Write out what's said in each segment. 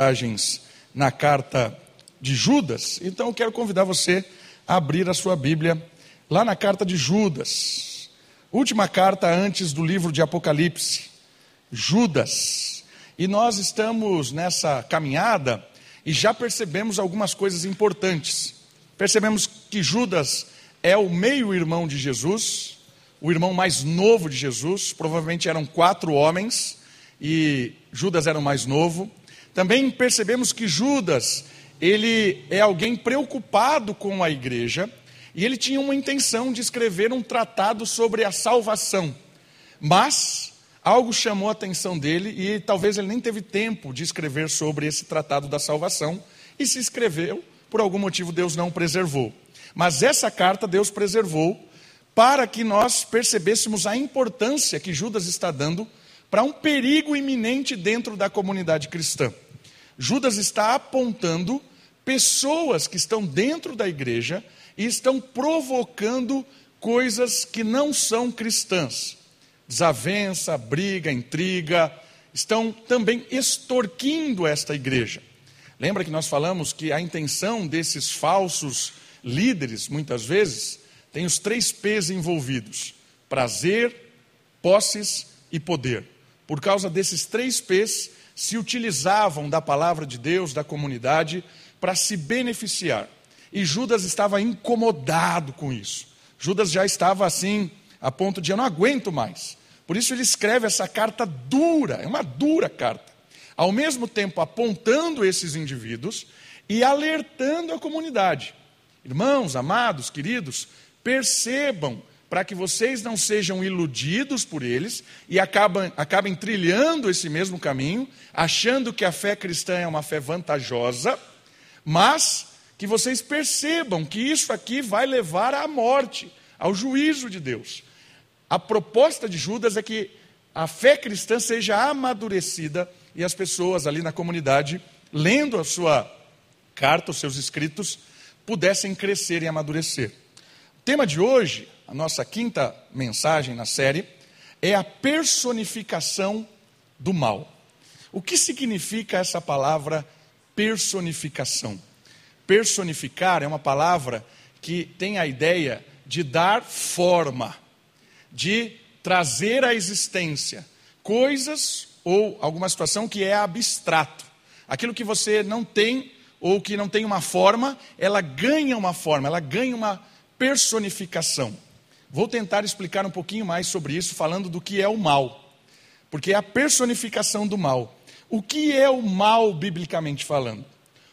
mensagens na carta de Judas, então eu quero convidar você a abrir a sua Bíblia lá na carta de Judas, última carta antes do livro de Apocalipse, Judas. E nós estamos nessa caminhada e já percebemos algumas coisas importantes. Percebemos que Judas é o meio-irmão de Jesus, o irmão mais novo de Jesus, provavelmente eram quatro homens e Judas era o mais novo. Também percebemos que Judas, ele é alguém preocupado com a igreja e ele tinha uma intenção de escrever um tratado sobre a salvação. Mas algo chamou a atenção dele e talvez ele nem teve tempo de escrever sobre esse tratado da salvação e se escreveu, por algum motivo Deus não preservou. Mas essa carta Deus preservou para que nós percebêssemos a importância que Judas está dando para um perigo iminente dentro da comunidade cristã. Judas está apontando pessoas que estão dentro da igreja e estão provocando coisas que não são cristãs. Desavença, briga, intriga, estão também extorquindo esta igreja. Lembra que nós falamos que a intenção desses falsos líderes, muitas vezes, tem os três P's envolvidos: prazer, posses e poder. Por causa desses três P's, se utilizavam da palavra de Deus, da comunidade, para se beneficiar. E Judas estava incomodado com isso. Judas já estava assim, a ponto de eu não aguento mais. Por isso ele escreve essa carta dura, é uma dura carta. Ao mesmo tempo apontando esses indivíduos e alertando a comunidade. Irmãos, amados, queridos, percebam para que vocês não sejam iludidos por eles e acabem, acabem trilhando esse mesmo caminho, achando que a fé cristã é uma fé vantajosa, mas que vocês percebam que isso aqui vai levar à morte, ao juízo de Deus. A proposta de Judas é que a fé cristã seja amadurecida e as pessoas ali na comunidade, lendo a sua carta, os seus escritos, pudessem crescer e amadurecer. O tema de hoje a nossa quinta mensagem na série, é a personificação do mal. O que significa essa palavra personificação? Personificar é uma palavra que tem a ideia de dar forma, de trazer à existência coisas ou alguma situação que é abstrato. Aquilo que você não tem ou que não tem uma forma, ela ganha uma forma, ela ganha uma personificação. Vou tentar explicar um pouquinho mais sobre isso, falando do que é o mal, porque é a personificação do mal. O que é o mal, biblicamente falando?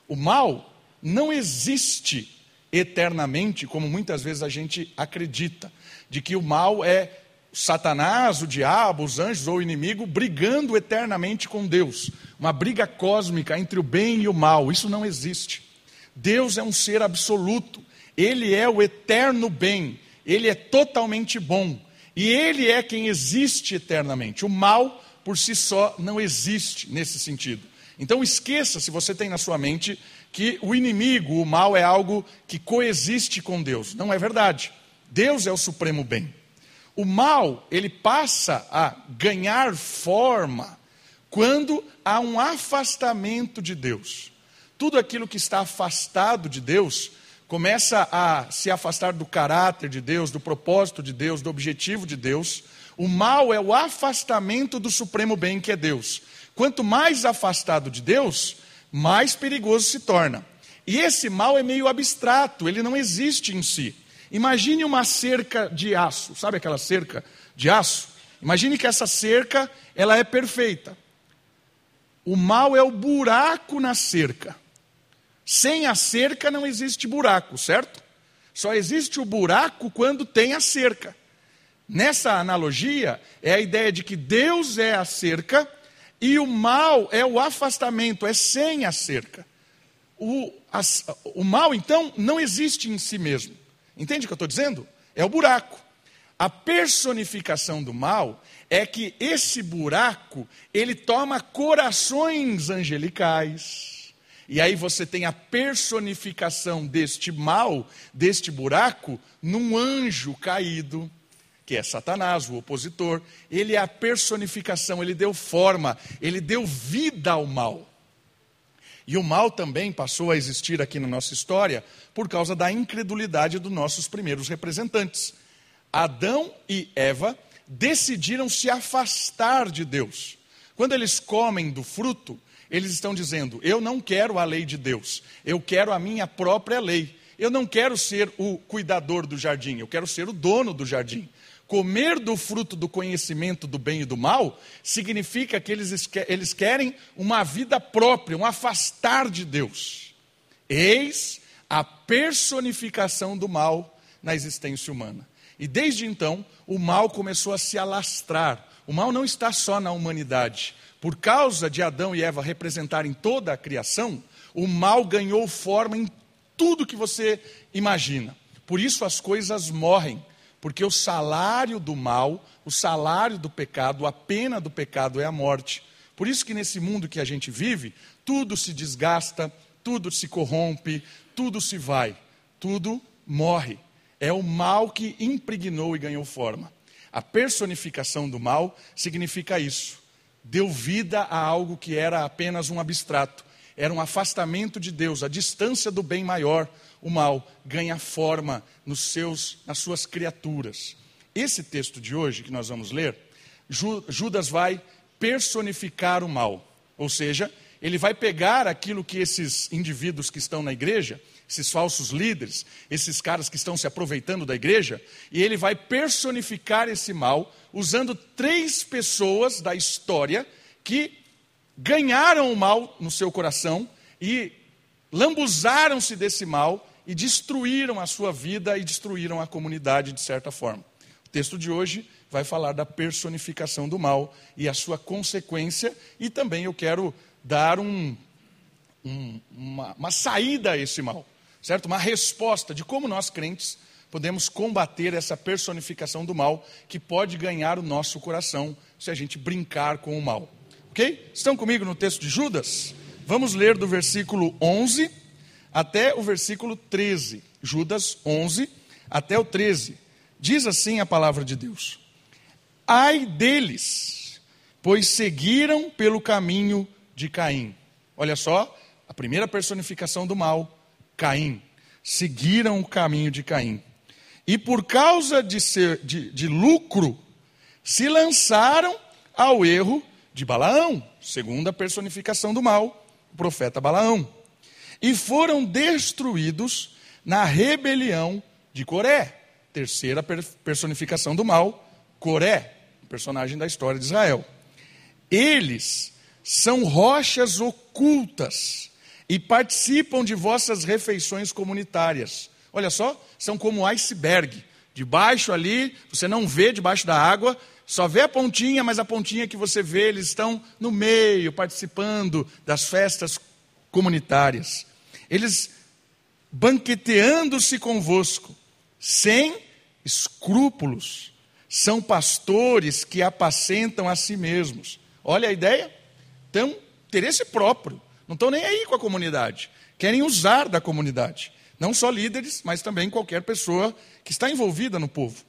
O mal não existe eternamente, como muitas vezes a gente acredita, de que o mal é Satanás, o diabo, os anjos ou o inimigo brigando eternamente com Deus, uma briga cósmica entre o bem e o mal. Isso não existe. Deus é um ser absoluto, ele é o eterno bem, ele é totalmente bom. E ele é quem existe eternamente. O mal, por si só, não existe nesse sentido. Então esqueça, se você tem na sua mente, que o inimigo, o mal, é algo que coexiste com Deus. Não é verdade. Deus é o supremo bem. O mal, ele passa a ganhar forma quando há um afastamento de Deus. Tudo aquilo que está afastado de Deus começa a se afastar do caráter de Deus, do propósito de Deus, do objetivo de Deus. O mal é o afastamento do supremo bem que é Deus. Quanto mais afastado de Deus, mais perigoso se torna. E esse mal é meio abstrato, ele não existe em si. Imagine uma cerca de aço, sabe aquela cerca de aço? Imagine que essa cerca, ela é perfeita. O mal é o buraco na cerca. Sem a cerca não existe buraco, certo? Só existe o buraco quando tem a cerca. Nessa analogia, é a ideia de que Deus é a cerca e o mal é o afastamento, é sem a cerca. O, as, o mal, então, não existe em si mesmo. Entende o que eu estou dizendo? É o buraco. A personificação do mal é que esse buraco, ele toma corações angelicais e aí você tem a personificação deste mal, deste buraco, num anjo caído, que é Satanás, o opositor. Ele é a personificação, ele deu forma, ele deu vida ao mal. E o mal também passou a existir aqui na nossa história por causa da incredulidade dos nossos primeiros representantes. Adão e Eva decidiram se afastar de Deus. Quando eles comem do fruto, eles estão dizendo: Eu não quero a lei de Deus, eu quero a minha própria lei. Eu não quero ser o cuidador do jardim, eu quero ser o dono do jardim. Comer do fruto do conhecimento do bem e do mal significa que eles, eles querem uma vida própria, um afastar de Deus. Eis a personificação do mal na existência humana. E desde então, o mal começou a se alastrar. O mal não está só na humanidade. Por causa de Adão e Eva representarem toda a criação, o mal ganhou forma em tudo que você imagina. Por isso as coisas morrem porque o salário do mal, o salário do pecado, a pena do pecado é a morte. Por isso que nesse mundo que a gente vive, tudo se desgasta, tudo se corrompe, tudo se vai, tudo morre. É o mal que impregnou e ganhou forma. A personificação do mal significa isso. Deu vida a algo que era apenas um abstrato. Era um afastamento de Deus, a distância do bem maior, o mal ganha forma nos seus, nas suas criaturas. Esse texto de hoje que nós vamos ler, Judas vai personificar o mal, ou seja, ele vai pegar aquilo que esses indivíduos que estão na igreja, esses falsos líderes, esses caras que estão se aproveitando da igreja, e ele vai personificar esse mal usando três pessoas da história que ganharam o mal no seu coração e lambuzaram-se desse mal e destruíram a sua vida e destruíram a comunidade de certa forma. O texto de hoje vai falar da personificação do mal e a sua consequência, e também eu quero dar um, um, uma, uma saída a esse mal, certo? Uma resposta de como nós crentes podemos combater essa personificação do mal que pode ganhar o nosso coração se a gente brincar com o mal. Ok? Estão comigo no texto de Judas? Vamos ler do versículo 11 até o versículo 13. Judas 11 até o 13. Diz assim a palavra de Deus: Ai deles, pois seguiram pelo caminho de Caim. Olha só, a primeira personificação do mal, Caim. Seguiram o caminho de Caim. E por causa de, ser, de, de lucro, se lançaram ao erro de Balaão, segunda personificação do mal, o profeta Balaão e foram destruídos na rebelião de Coré. Terceira personificação do mal, Coré, personagem da história de Israel. Eles são rochas ocultas e participam de vossas refeições comunitárias. Olha só, são como iceberg. Debaixo ali, você não vê debaixo da água, só vê a pontinha, mas a pontinha que você vê, eles estão no meio, participando das festas comunitárias. Eles banqueteando-se convosco, sem escrúpulos. São pastores que apacentam a si mesmos. Olha a ideia? Então, interesse próprio. Não estão nem aí com a comunidade. Querem usar da comunidade. Não só líderes, mas também qualquer pessoa que está envolvida no povo.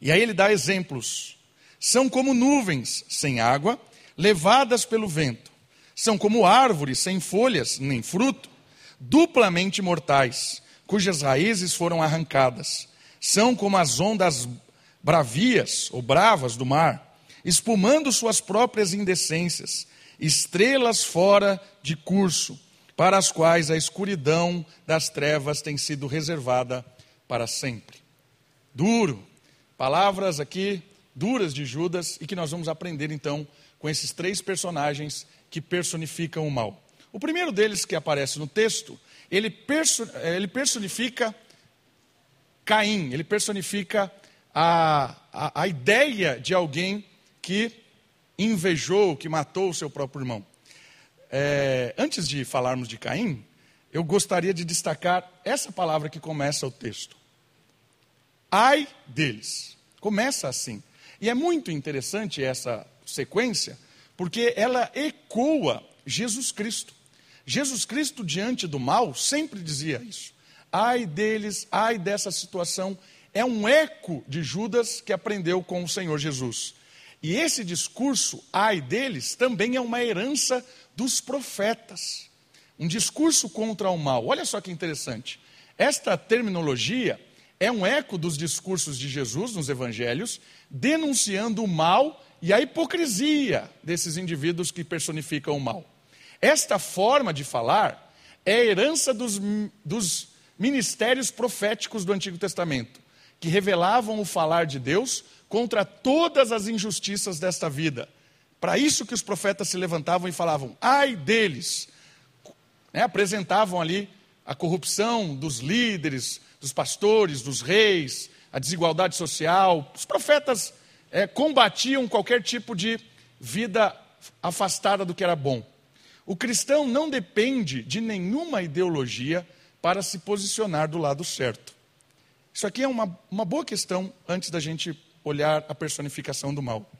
E aí ele dá exemplos. São como nuvens sem água, levadas pelo vento. São como árvores sem folhas nem fruto, duplamente mortais, cujas raízes foram arrancadas. São como as ondas bravias ou bravas do mar, espumando suas próprias indecências, estrelas fora de curso, para as quais a escuridão das trevas tem sido reservada para sempre. Duro, palavras aqui duras de Judas e que nós vamos aprender então com esses três personagens que personificam o mal. O primeiro deles que aparece no texto, ele, perso ele personifica Caim, ele personifica a, a, a ideia de alguém que invejou, que matou o seu próprio irmão. É, antes de falarmos de Caim, eu gostaria de destacar essa palavra que começa o texto. Ai deles. Começa assim. E é muito interessante essa sequência, porque ela ecoa Jesus Cristo. Jesus Cristo, diante do mal, sempre dizia isso. Ai deles, ai dessa situação. É um eco de Judas que aprendeu com o Senhor Jesus. E esse discurso, ai deles, também é uma herança dos profetas. um discurso contra o mal. Olha só que interessante. Esta terminologia é um eco dos discursos de Jesus nos evangelhos, denunciando o mal e a hipocrisia desses indivíduos que personificam o mal. Esta forma de falar é herança dos, dos ministérios proféticos do Antigo Testamento, que revelavam o falar de Deus contra todas as injustiças desta vida. Para isso que os profetas se levantavam e falavam: ai deles, né, apresentavam ali a corrupção dos líderes, dos pastores, dos reis, a desigualdade social. Os profetas é, combatiam qualquer tipo de vida afastada do que era bom. O cristão não depende de nenhuma ideologia para se posicionar do lado certo. Isso aqui é uma, uma boa questão antes da gente olhar a personificação do mal.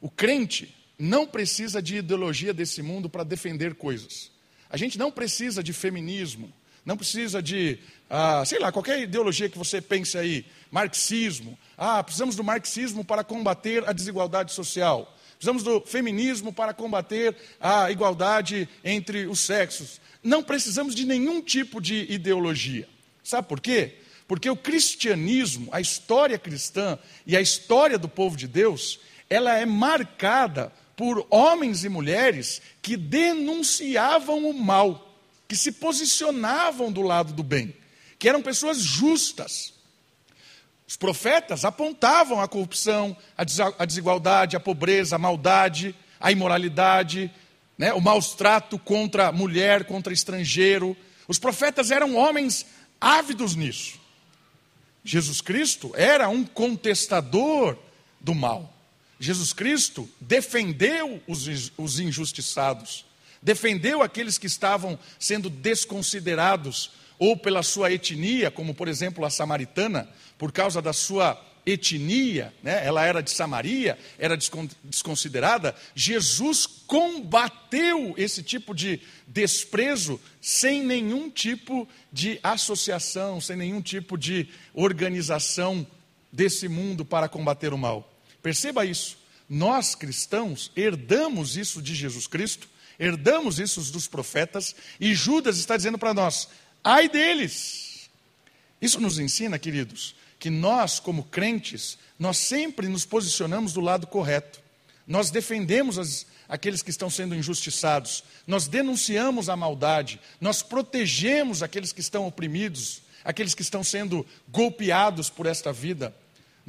O crente não precisa de ideologia desse mundo para defender coisas. A gente não precisa de feminismo, não precisa de, ah, sei lá, qualquer ideologia que você pense aí, marxismo. Ah, precisamos do marxismo para combater a desigualdade social. Precisamos do feminismo para combater a igualdade entre os sexos. Não precisamos de nenhum tipo de ideologia. Sabe por quê? Porque o cristianismo, a história cristã e a história do povo de Deus, ela é marcada por homens e mulheres que denunciavam o mal, que se posicionavam do lado do bem, que eram pessoas justas. Os profetas apontavam a corrupção, a desigualdade, a pobreza, a maldade, a imoralidade, né, o maus trato contra mulher, contra estrangeiro. Os profetas eram homens ávidos nisso. Jesus Cristo era um contestador do mal. Jesus Cristo defendeu os, os injustiçados, defendeu aqueles que estavam sendo desconsiderados, ou pela sua etnia, como por exemplo a samaritana, por causa da sua etnia, né? ela era de Samaria, era desconsiderada. Jesus combateu esse tipo de desprezo sem nenhum tipo de associação, sem nenhum tipo de organização desse mundo para combater o mal. Perceba isso. Nós cristãos herdamos isso de Jesus Cristo, herdamos isso dos profetas, e Judas está dizendo para nós: ai deles. Isso nos ensina, queridos, que nós, como crentes, nós sempre nos posicionamos do lado correto. Nós defendemos as, aqueles que estão sendo injustiçados, nós denunciamos a maldade, nós protegemos aqueles que estão oprimidos, aqueles que estão sendo golpeados por esta vida.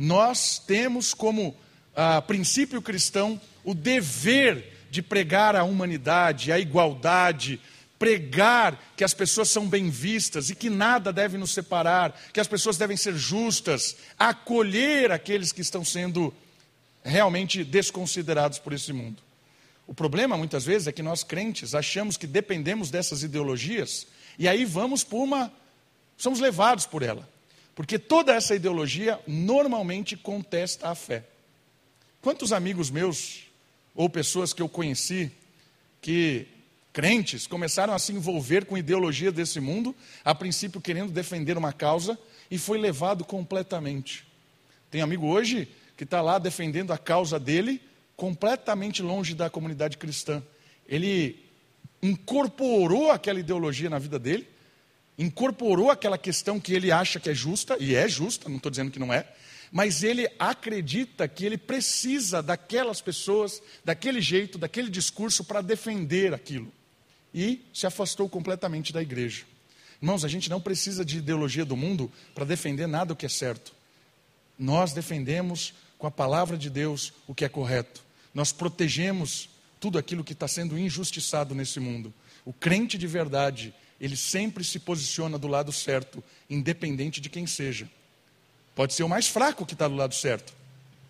Nós temos como ah, princípio cristão o dever de pregar a humanidade, a igualdade, pregar que as pessoas são bem vistas e que nada deve nos separar, que as pessoas devem ser justas, acolher aqueles que estão sendo realmente desconsiderados por esse mundo. O problema muitas vezes é que nós crentes achamos que dependemos dessas ideologias e aí vamos por uma somos levados por ela. Porque toda essa ideologia normalmente contesta a fé. Quantos amigos meus, ou pessoas que eu conheci, que crentes, começaram a se envolver com ideologia desse mundo, a princípio querendo defender uma causa, e foi levado completamente. Tem amigo hoje que está lá defendendo a causa dele, completamente longe da comunidade cristã. Ele incorporou aquela ideologia na vida dele, incorporou aquela questão que ele acha que é justa, e é justa, não estou dizendo que não é, mas ele acredita que ele precisa daquelas pessoas, daquele jeito, daquele discurso para defender aquilo. E se afastou completamente da igreja. Irmãos, a gente não precisa de ideologia do mundo para defender nada o que é certo. Nós defendemos com a palavra de Deus o que é correto. Nós protegemos tudo aquilo que está sendo injustiçado nesse mundo. O crente de verdade, ele sempre se posiciona do lado certo, independente de quem seja. Pode ser o mais fraco que está do lado certo.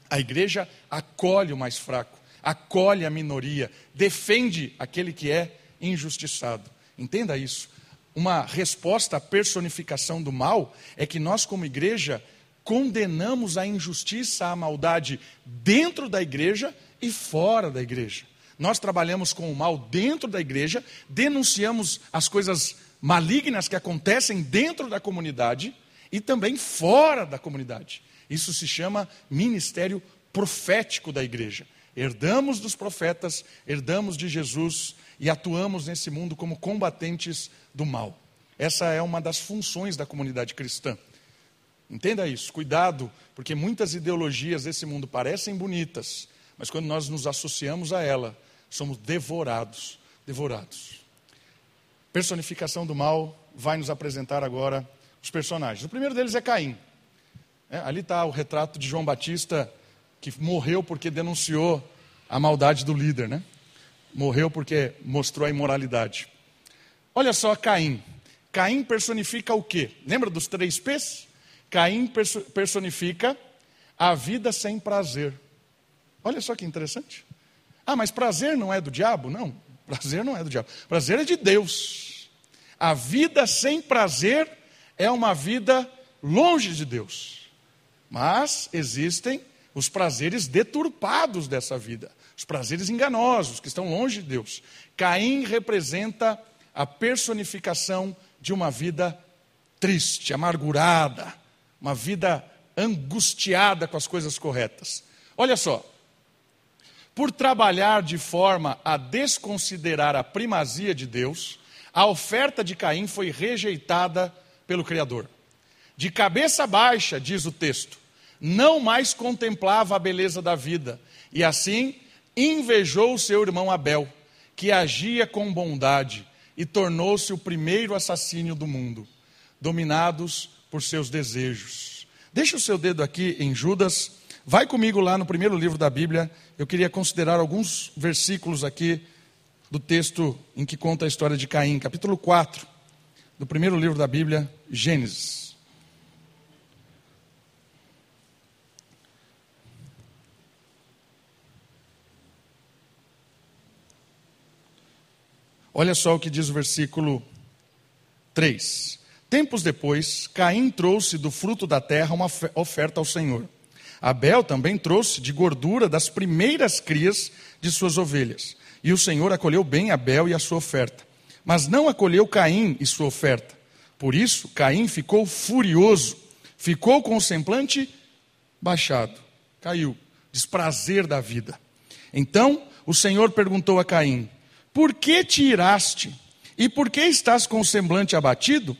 A igreja acolhe o mais fraco, acolhe a minoria, defende aquele que é injustiçado. Entenda isso. Uma resposta à personificação do mal é que nós, como igreja, condenamos a injustiça, a maldade dentro da igreja e fora da igreja. Nós trabalhamos com o mal dentro da igreja, denunciamos as coisas malignas que acontecem dentro da comunidade e também fora da comunidade. Isso se chama ministério profético da igreja. Herdamos dos profetas, herdamos de Jesus e atuamos nesse mundo como combatentes do mal. Essa é uma das funções da comunidade cristã. Entenda isso, cuidado, porque muitas ideologias desse mundo parecem bonitas, mas quando nós nos associamos a ela, somos devorados, devorados. Personificação do mal vai nos apresentar agora os personagens. O primeiro deles é Caim. É, ali está o retrato de João Batista, que morreu porque denunciou a maldade do líder, né? Morreu porque mostrou a imoralidade. Olha só Caim. Caim personifica o quê? Lembra dos três P's? Caim personifica a vida sem prazer. Olha só que interessante. Ah, mas prazer não é do diabo? Não, prazer não é do diabo. Prazer é de Deus. A vida sem prazer é uma vida longe de Deus. Mas existem os prazeres deturpados dessa vida, os prazeres enganosos que estão longe de Deus. Caim representa a personificação de uma vida triste, amargurada, uma vida angustiada com as coisas corretas. Olha só, por trabalhar de forma a desconsiderar a primazia de Deus, a oferta de Caim foi rejeitada pelo Criador. De cabeça baixa, diz o texto, não mais contemplava a beleza da vida, e assim invejou seu irmão Abel, que agia com bondade e tornou-se o primeiro assassínio do mundo, dominados por seus desejos. Deixa o seu dedo aqui em Judas, vai comigo lá no primeiro livro da Bíblia. Eu queria considerar alguns versículos aqui do texto em que conta a história de Caim, capítulo 4, do primeiro livro da Bíblia, Gênesis. Olha só o que diz o versículo 3. Tempos depois, Caim trouxe do fruto da terra uma oferta ao Senhor. Abel também trouxe de gordura das primeiras crias de suas ovelhas. E o Senhor acolheu bem Abel e a sua oferta. Mas não acolheu Caim e sua oferta. Por isso, Caim ficou furioso, ficou com o semblante baixado, caiu, desprazer da vida. Então o Senhor perguntou a Caim: Por que te iraste? E por que estás com o semblante abatido?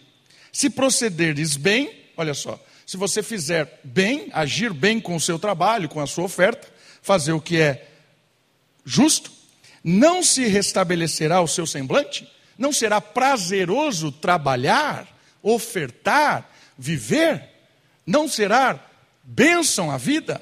Se procederes bem, olha só, se você fizer bem, agir bem com o seu trabalho, com a sua oferta, fazer o que é justo, não se restabelecerá o seu semblante? Não será prazeroso trabalhar, ofertar, viver? Não será bênção a vida?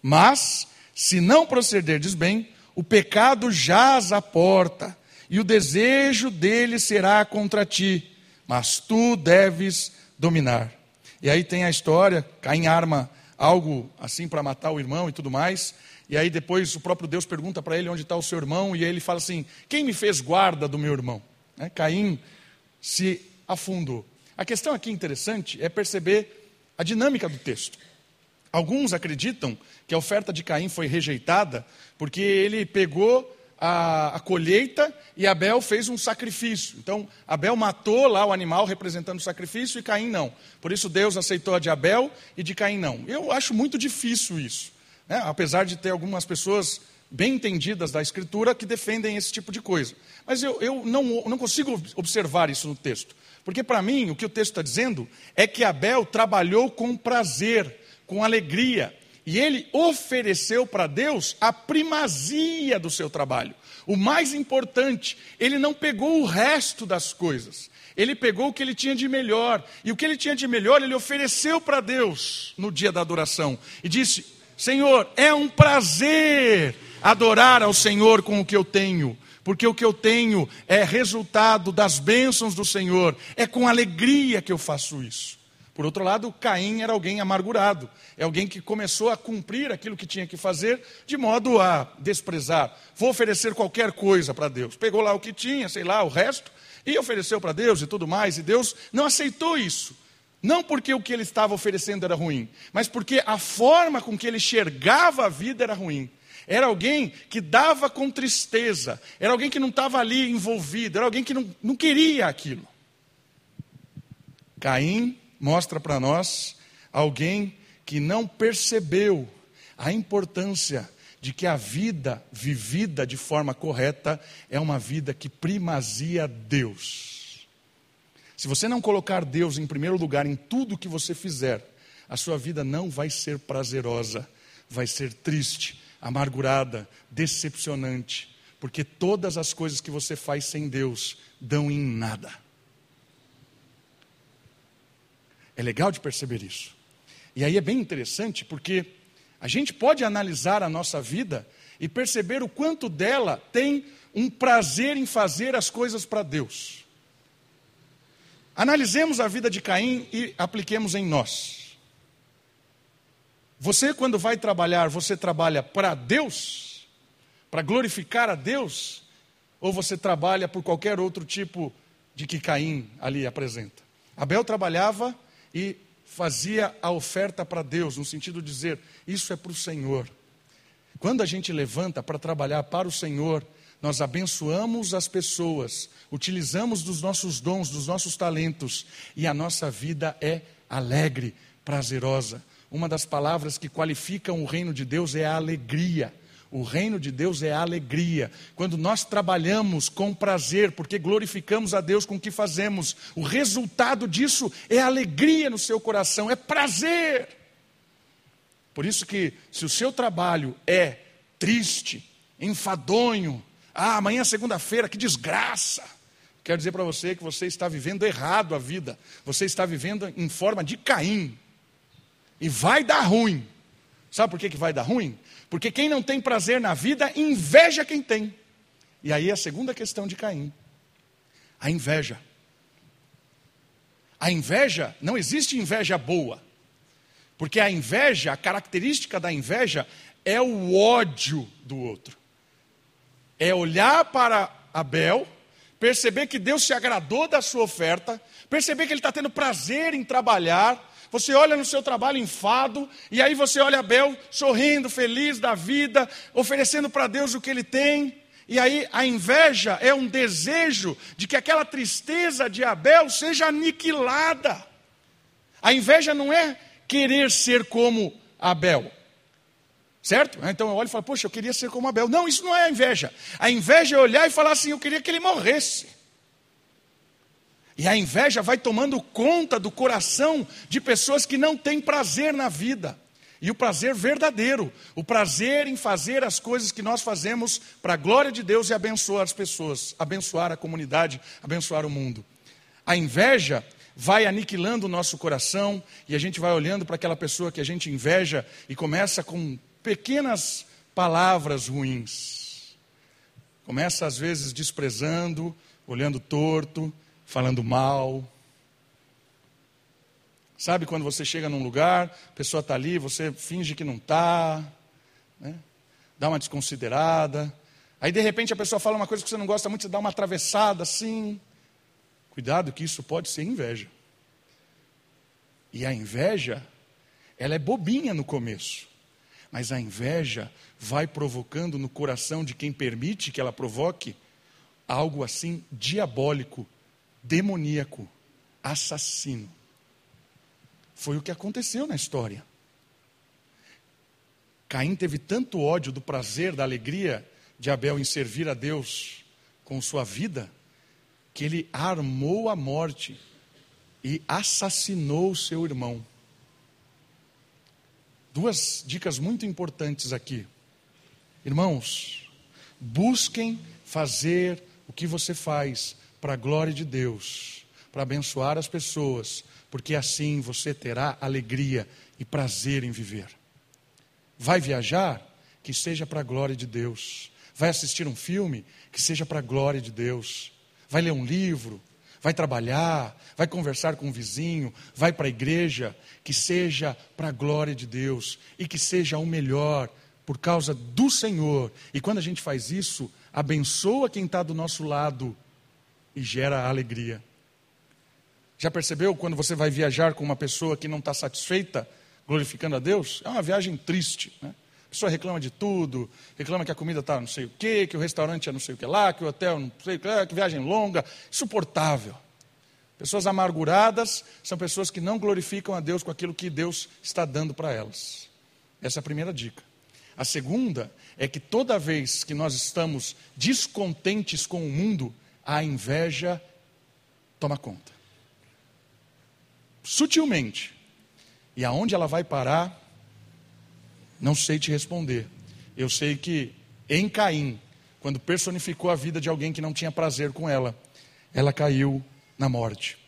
Mas, se não procederdes bem, o pecado jaz à porta, e o desejo dele será contra ti mas tu deves dominar. E aí tem a história, Caim arma algo assim para matar o irmão e tudo mais. E aí depois o próprio Deus pergunta para ele onde está o seu irmão, e ele fala assim: Quem me fez guarda do meu irmão? Né? Caim se afundou. A questão aqui interessante é perceber a dinâmica do texto. Alguns acreditam que a oferta de Caim foi rejeitada porque ele pegou a, a, colheita e Abel fez um sacrifício. Então, Abel matou lá o animal representando o sacrifício e Caim não. Por isso, Deus aceitou a de Abel e de Caim não. Eu acho muito difícil isso. Né? Apesar de ter algumas pessoas bem entendidas da Escritura que defendem esse tipo de coisa. Mas eu, eu não, não consigo observar isso no texto. Porque, para mim, o que o texto está dizendo é que Abel trabalhou com prazer, com alegria e ele ofereceu para Deus a primazia do seu trabalho. O mais importante, ele não pegou o resto das coisas. Ele pegou o que ele tinha de melhor. E o que ele tinha de melhor, ele ofereceu para Deus no dia da adoração. E disse: Senhor, é um prazer adorar ao Senhor com o que eu tenho porque o que eu tenho é resultado das bênçãos do Senhor, é com alegria que eu faço isso. Por outro lado, Caim era alguém amargurado, é alguém que começou a cumprir aquilo que tinha que fazer, de modo a desprezar. Vou oferecer qualquer coisa para Deus. Pegou lá o que tinha, sei lá, o resto, e ofereceu para Deus e tudo mais, e Deus não aceitou isso. Não porque o que ele estava oferecendo era ruim, mas porque a forma com que ele enxergava a vida era ruim. Era alguém que dava com tristeza, era alguém que não estava ali envolvido, era alguém que não, não queria aquilo. Caim mostra para nós alguém que não percebeu a importância de que a vida vivida de forma correta é uma vida que primazia Deus. Se você não colocar Deus em primeiro lugar em tudo que você fizer, a sua vida não vai ser prazerosa, vai ser triste, amargurada, decepcionante, porque todas as coisas que você faz sem Deus dão em nada. É legal de perceber isso. E aí é bem interessante porque a gente pode analisar a nossa vida e perceber o quanto dela tem um prazer em fazer as coisas para Deus. Analisemos a vida de Caim e apliquemos em nós. Você, quando vai trabalhar, você trabalha para Deus? Para glorificar a Deus? Ou você trabalha por qualquer outro tipo de que Caim ali apresenta? Abel trabalhava e fazia a oferta para Deus, no sentido de dizer: Isso é para o Senhor. Quando a gente levanta para trabalhar para o Senhor, nós abençoamos as pessoas, utilizamos dos nossos dons, dos nossos talentos, e a nossa vida é alegre, prazerosa. Uma das palavras que qualificam o reino de Deus é a alegria. O reino de Deus é a alegria. Quando nós trabalhamos com prazer, porque glorificamos a Deus com o que fazemos, o resultado disso é alegria no seu coração, é prazer. Por isso que se o seu trabalho é triste, enfadonho, ah, amanhã é segunda-feira, que desgraça. Quero dizer para você que você está vivendo errado a vida. Você está vivendo em forma de Caim. E vai dar ruim. Sabe por que, que vai dar ruim? Porque quem não tem prazer na vida inveja quem tem. E aí a segunda questão de Caim: a inveja. A inveja, não existe inveja boa. Porque a inveja, a característica da inveja é o ódio do outro. É olhar para Abel, perceber que Deus se agradou da sua oferta, perceber que ele está tendo prazer em trabalhar, você olha no seu trabalho enfado, e aí você olha Abel sorrindo, feliz da vida, oferecendo para Deus o que ele tem. E aí a inveja é um desejo de que aquela tristeza de Abel seja aniquilada. A inveja não é querer ser como Abel. Certo? Então eu olho e falo, poxa, eu queria ser como Abel. Não, isso não é a inveja. A inveja é olhar e falar assim, eu queria que ele morresse. E a inveja vai tomando conta do coração de pessoas que não têm prazer na vida. E o prazer verdadeiro, o prazer em fazer as coisas que nós fazemos para a glória de Deus e abençoar as pessoas, abençoar a comunidade, abençoar o mundo. A inveja vai aniquilando o nosso coração e a gente vai olhando para aquela pessoa que a gente inveja e começa com pequenas palavras ruins. Começa às vezes desprezando, olhando torto, falando mal. Sabe quando você chega num lugar, a pessoa está ali, você finge que não está, né? dá uma desconsiderada. Aí de repente a pessoa fala uma coisa que você não gosta muito, você dá uma atravessada assim. Cuidado que isso pode ser inveja. E a inveja, ela é bobinha no começo. Mas a inveja vai provocando no coração de quem permite que ela provoque algo assim diabólico demoníaco, assassino. Foi o que aconteceu na história. Caim teve tanto ódio do prazer, da alegria de Abel em servir a Deus com sua vida, que ele armou a morte e assassinou seu irmão. Duas dicas muito importantes aqui. Irmãos, busquem fazer o que você faz para a glória de Deus, para abençoar as pessoas, porque assim você terá alegria e prazer em viver. Vai viajar? Que seja para a glória de Deus. Vai assistir um filme? Que seja para a glória de Deus. Vai ler um livro? Vai trabalhar? Vai conversar com um vizinho? Vai para a igreja? Que seja para a glória de Deus e que seja o melhor por causa do Senhor. E quando a gente faz isso, abençoa quem está do nosso lado e gera alegria. Já percebeu quando você vai viajar com uma pessoa que não está satisfeita, glorificando a Deus? É uma viagem triste. Né? A pessoa reclama de tudo, reclama que a comida está não sei o quê, que o restaurante é não sei o que lá, que o hotel não sei o que que viagem longa, insuportável. Pessoas amarguradas são pessoas que não glorificam a Deus com aquilo que Deus está dando para elas. Essa é a primeira dica. A segunda é que toda vez que nós estamos descontentes com o mundo, a inveja toma conta. Sutilmente. E aonde ela vai parar, não sei te responder. Eu sei que em Caim, quando personificou a vida de alguém que não tinha prazer com ela, ela caiu na morte.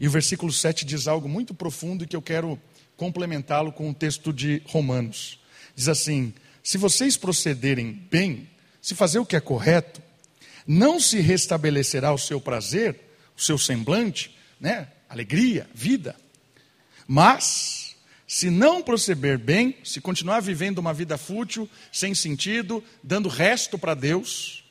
E o versículo 7 diz algo muito profundo e que eu quero complementá-lo com o texto de Romanos. Diz assim: Se vocês procederem bem, se fazer o que é correto, não se restabelecerá o seu prazer, o seu semblante, né? alegria, vida. Mas, se não proceder bem, se continuar vivendo uma vida fútil, sem sentido, dando resto para Deus,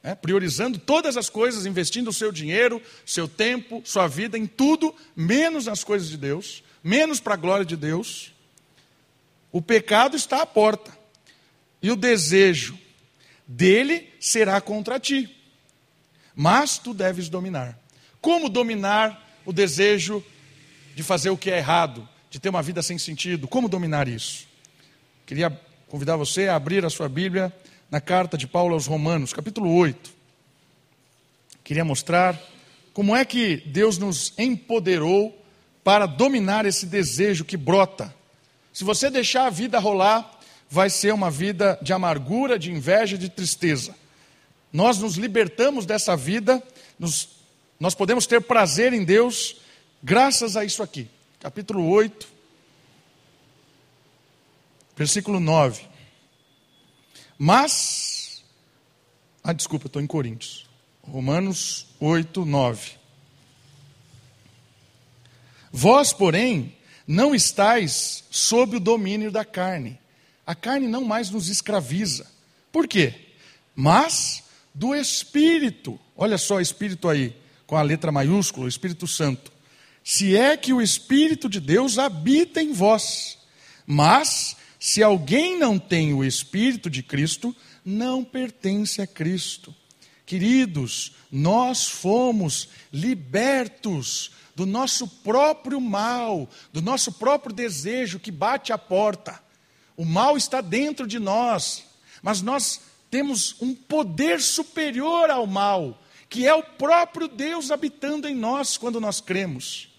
né, priorizando todas as coisas, investindo o seu dinheiro, seu tempo, sua vida em tudo, menos nas coisas de Deus, menos para a glória de Deus, o pecado está à porta. E o desejo dele será contra ti. Mas tu deves dominar. Como dominar o desejo de fazer o que é errado, de ter uma vida sem sentido? Como dominar isso? Queria convidar você a abrir a sua Bíblia na carta de Paulo aos Romanos, capítulo 8. Queria mostrar como é que Deus nos empoderou para dominar esse desejo que brota. Se você deixar a vida rolar, vai ser uma vida de amargura, de inveja, de tristeza. Nós nos libertamos dessa vida, nos, nós podemos ter prazer em Deus graças a isso aqui. Capítulo 8, versículo 9. Mas, ah, desculpa, estou em Coríntios. Romanos 8, 9. Vós, porém, não estáis sob o domínio da carne. A carne não mais nos escraviza. Por quê? Mas do Espírito. Olha só, Espírito aí, com a letra maiúscula, Espírito Santo. Se é que o Espírito de Deus habita em vós. Mas se alguém não tem o Espírito de Cristo, não pertence a Cristo. Queridos, nós fomos libertos do nosso próprio mal, do nosso próprio desejo que bate à porta. O mal está dentro de nós, mas nós temos um poder superior ao mal, que é o próprio Deus habitando em nós quando nós cremos.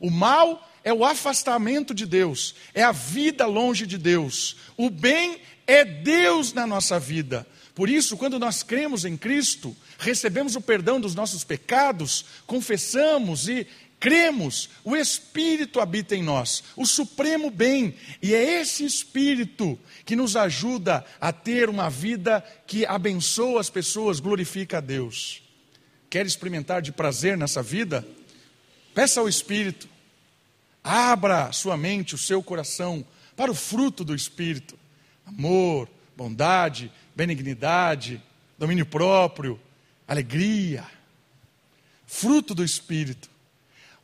O mal é o afastamento de Deus, é a vida longe de Deus. O bem é Deus na nossa vida. Por isso, quando nós cremos em Cristo, recebemos o perdão dos nossos pecados, confessamos e cremos, o Espírito habita em nós, o supremo bem, e é esse Espírito que nos ajuda a ter uma vida que abençoa as pessoas, glorifica a Deus. Quer experimentar de prazer nessa vida? Peça ao Espírito, Abra sua mente, o seu coração para o fruto do Espírito: amor, bondade, benignidade, domínio próprio, alegria. Fruto do Espírito.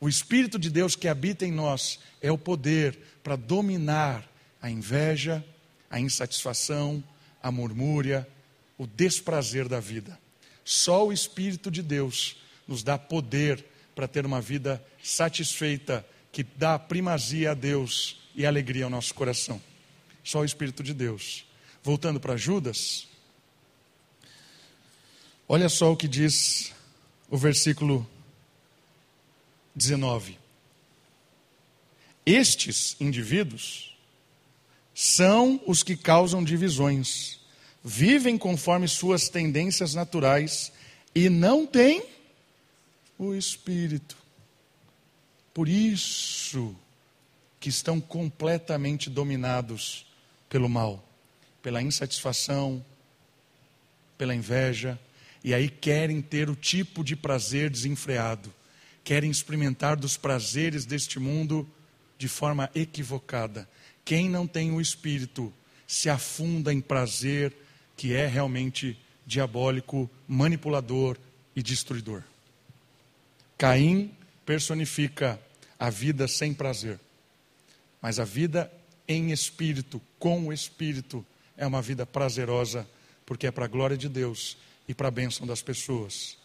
O Espírito de Deus que habita em nós é o poder para dominar a inveja, a insatisfação, a murmúria, o desprazer da vida. Só o Espírito de Deus nos dá poder para ter uma vida satisfeita que dá primazia a Deus e alegria ao nosso coração. Só o Espírito de Deus. Voltando para Judas, olha só o que diz o versículo 19. Estes indivíduos são os que causam divisões, vivem conforme suas tendências naturais e não têm o Espírito. Por isso que estão completamente dominados pelo mal, pela insatisfação, pela inveja, e aí querem ter o tipo de prazer desenfreado, querem experimentar dos prazeres deste mundo de forma equivocada. Quem não tem o espírito se afunda em prazer que é realmente diabólico, manipulador e destruidor. Caim personifica a vida sem prazer. Mas a vida em espírito, com o espírito, é uma vida prazerosa, porque é para a glória de Deus e para a bênção das pessoas.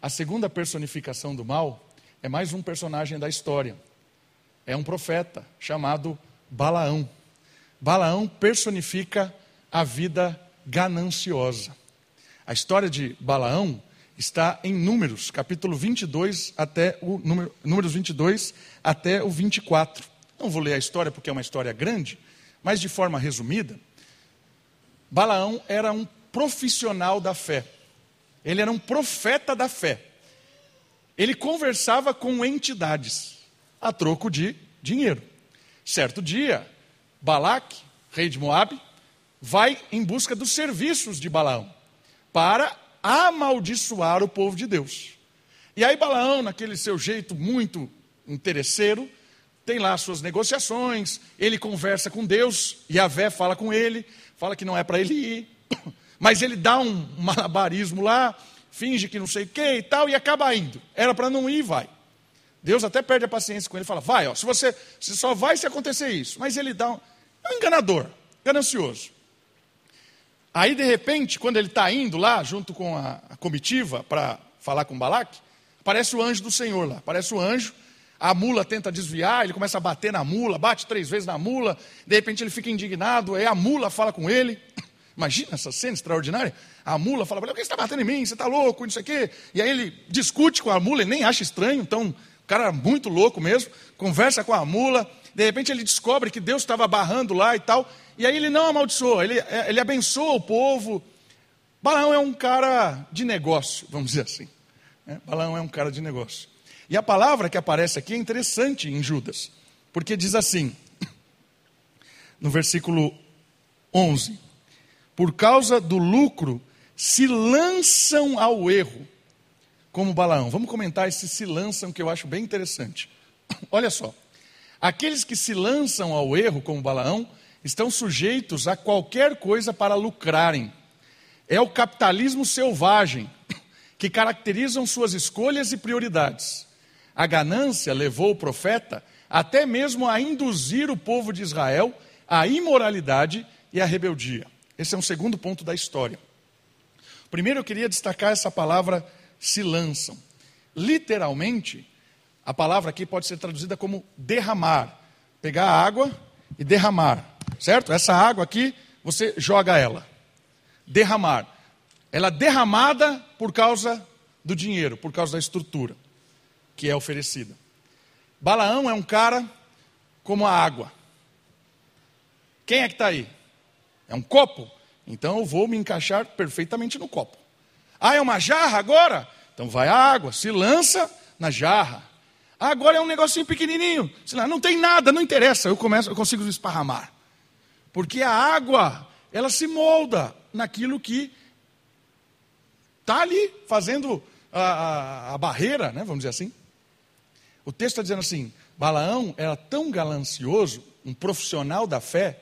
A segunda personificação do mal é mais um personagem da história. É um profeta chamado Balaão. Balaão personifica a vida gananciosa. A história de Balaão está em Números, capítulo 22 até o número, Números 22 até o 24. Não vou ler a história porque é uma história grande, mas de forma resumida, Balaão era um profissional da fé. Ele era um profeta da fé. Ele conversava com entidades a troco de dinheiro. Certo dia, Balaque, rei de Moabe, vai em busca dos serviços de Balaão para amaldiçoar o povo de Deus. E aí Balaão, naquele seu jeito muito interesseiro, tem lá suas negociações, ele conversa com Deus, e a Vé fala com ele, fala que não é para ele ir, mas ele dá um malabarismo lá, finge que não sei o que e tal, e acaba indo. Era para não ir, vai. Deus até perde a paciência com ele fala: vai, ó, se você, você só vai se acontecer isso. Mas ele dá um, é um enganador, ganancioso. Aí, de repente, quando ele está indo lá, junto com a, a comitiva, para falar com Balaque, aparece o anjo do Senhor lá. Aparece o anjo, a mula tenta desviar, ele começa a bater na mula, bate três vezes na mula, de repente ele fica indignado, aí a mula fala com ele. Imagina essa cena extraordinária. A mula fala para ele, por que você está batendo em mim? Você está louco, não sei o quê. E aí ele discute com a mula, ele nem acha estranho, então o cara muito louco mesmo, conversa com a mula, de repente ele descobre que Deus estava barrando lá e tal, e aí ele não amaldiçoa, ele, ele abençoa o povo. Balaão é um cara de negócio, vamos dizer assim. É, Balaão é um cara de negócio. E a palavra que aparece aqui é interessante em Judas, porque diz assim, no versículo 11: por causa do lucro, se lançam ao erro, como Balaão. Vamos comentar esse se lançam, que eu acho bem interessante. Olha só. Aqueles que se lançam ao erro, como Balaão, estão sujeitos a qualquer coisa para lucrarem. É o capitalismo selvagem que caracterizam suas escolhas e prioridades. A ganância levou o profeta até mesmo a induzir o povo de Israel à imoralidade e à rebeldia. Esse é um segundo ponto da história. Primeiro eu queria destacar essa palavra se lançam. Literalmente, a palavra aqui pode ser traduzida como derramar. Pegar a água e derramar, certo? Essa água aqui, você joga ela. Derramar. Ela é derramada por causa do dinheiro, por causa da estrutura que é oferecida. Balaão é um cara como a água. Quem é que está aí? É um copo? Então eu vou me encaixar perfeitamente no copo. Ah, é uma jarra agora? Então vai a água, se lança na jarra. Ah, agora é um negocinho pequenininho. Lá, não tem nada, não interessa. Eu começo, eu consigo esparramar. Porque a água, ela se molda naquilo que está ali fazendo a, a, a, barreira, né, vamos dizer assim. O texto está dizendo assim: Balaão era tão galancioso, um profissional da fé,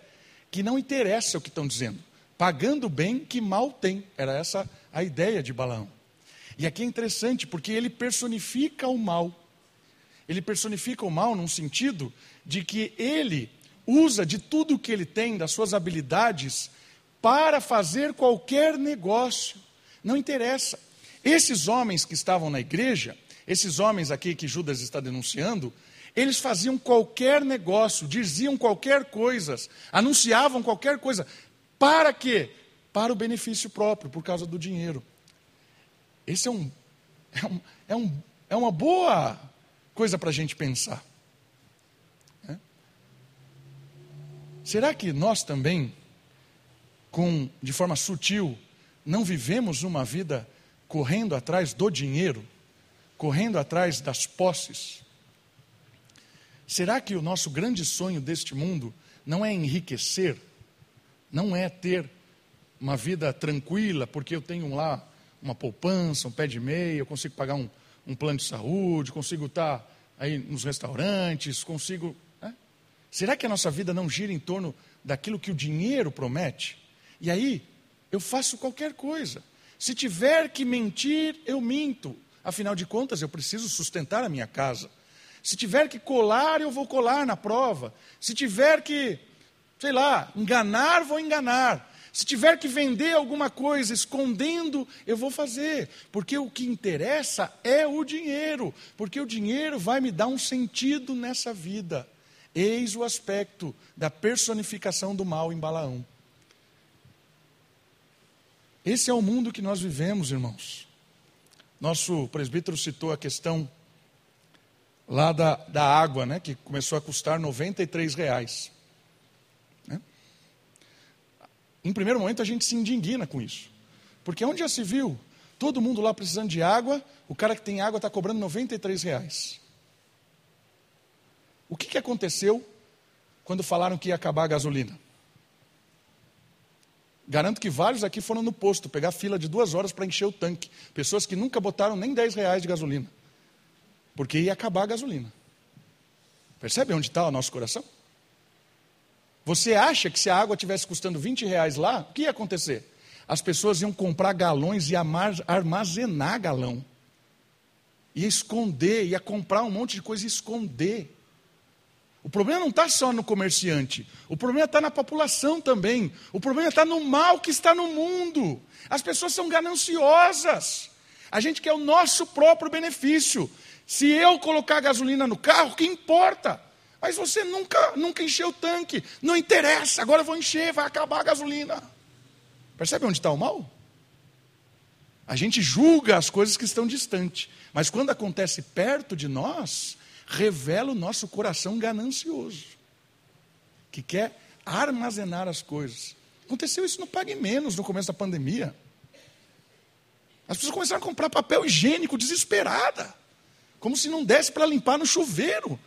que não interessa o que estão dizendo. Pagando bem que mal tem. Era essa a ideia de Balaão. E aqui é interessante porque ele personifica o mal. Ele personifica o mal num sentido de que ele usa de tudo o que ele tem, das suas habilidades, para fazer qualquer negócio. Não interessa. Esses homens que estavam na igreja, esses homens aqui que Judas está denunciando, eles faziam qualquer negócio, diziam qualquer coisa, anunciavam qualquer coisa. Para quê? Para o benefício próprio, por causa do dinheiro. Esse é um, é, um, é, um, é uma boa coisa para a gente pensar. É? Será que nós também, com, de forma sutil, não vivemos uma vida correndo atrás do dinheiro, correndo atrás das posses? Será que o nosso grande sonho deste mundo não é enriquecer, não é ter uma vida tranquila, porque eu tenho lá uma poupança, um pé de meia, eu consigo pagar um, um plano de saúde, consigo estar aí nos restaurantes, consigo. Né? Será que a nossa vida não gira em torno daquilo que o dinheiro promete? E aí, eu faço qualquer coisa. Se tiver que mentir, eu minto. Afinal de contas, eu preciso sustentar a minha casa. Se tiver que colar, eu vou colar na prova. Se tiver que, sei lá, enganar, vou enganar. Se tiver que vender alguma coisa escondendo, eu vou fazer, porque o que interessa é o dinheiro, porque o dinheiro vai me dar um sentido nessa vida. Eis o aspecto da personificação do mal em Balaão. Esse é o mundo que nós vivemos, irmãos. Nosso presbítero citou a questão lá da, da água, né, que começou a custar 93 reais. Né? Em primeiro momento a gente se indigna com isso. Porque onde já se viu? Todo mundo lá precisando de água, o cara que tem água está cobrando 93 reais. O que, que aconteceu quando falaram que ia acabar a gasolina? Garanto que vários aqui foram no posto pegar fila de duas horas para encher o tanque. Pessoas que nunca botaram nem 10 reais de gasolina. Porque ia acabar a gasolina. Percebe onde está o nosso coração? Você acha que se a água tivesse custando 20 reais lá, o que ia acontecer? As pessoas iam comprar galões e armazenar galão. Ia esconder, ia comprar um monte de coisa e esconder. O problema não está só no comerciante, o problema está na população também, o problema está no mal que está no mundo. As pessoas são gananciosas, a gente quer o nosso próprio benefício. Se eu colocar gasolina no carro, que importa? Mas você nunca, nunca encheu o tanque, não interessa, agora eu vou encher, vai acabar a gasolina. Percebe onde está o mal? A gente julga as coisas que estão distantes, mas quando acontece perto de nós, revela o nosso coração ganancioso, que quer armazenar as coisas. Aconteceu isso no Pague Menos, no começo da pandemia. As pessoas começaram a comprar papel higiênico desesperada, como se não desse para limpar no chuveiro.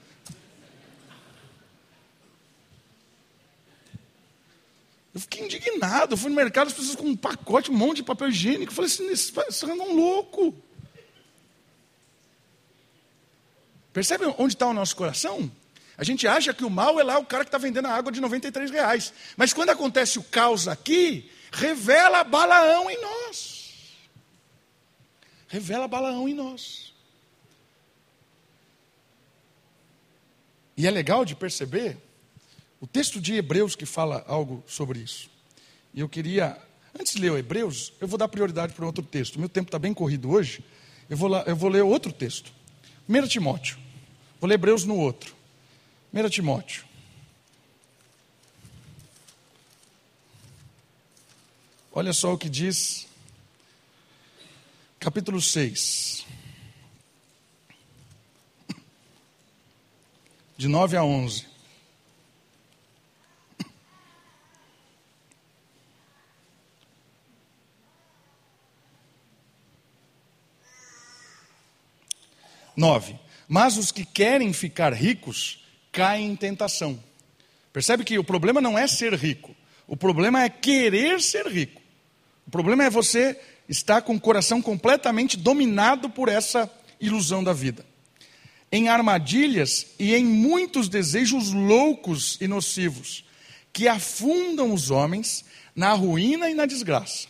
Eu fiquei indignado, eu fui no mercado, as pessoas com um pacote, um monte de papel higiênico. Eu falei assim, esses são um louco. Percebe onde está o nosso coração? A gente acha que o mal é lá o cara que está vendendo a água de 93 reais. Mas quando acontece o caos aqui, revela Balaão em nós. Revela Balaão em nós. E é legal de perceber o texto de Hebreus que fala algo sobre isso. E eu queria, antes de ler o Hebreus, eu vou dar prioridade para outro texto. Meu tempo está bem corrido hoje. Eu vou, lá, eu vou ler outro texto. 1 Timóteo. Vou ler Hebreus no outro. 1 Timóteo. Olha só o que diz, capítulo 6. De 9 a 11. Nove. Mas os que querem ficar ricos caem em tentação. Percebe que o problema não é ser rico, o problema é querer ser rico. O problema é você estar com o coração completamente dominado por essa ilusão da vida. Em armadilhas e em muitos desejos loucos e nocivos, que afundam os homens na ruína e na desgraça.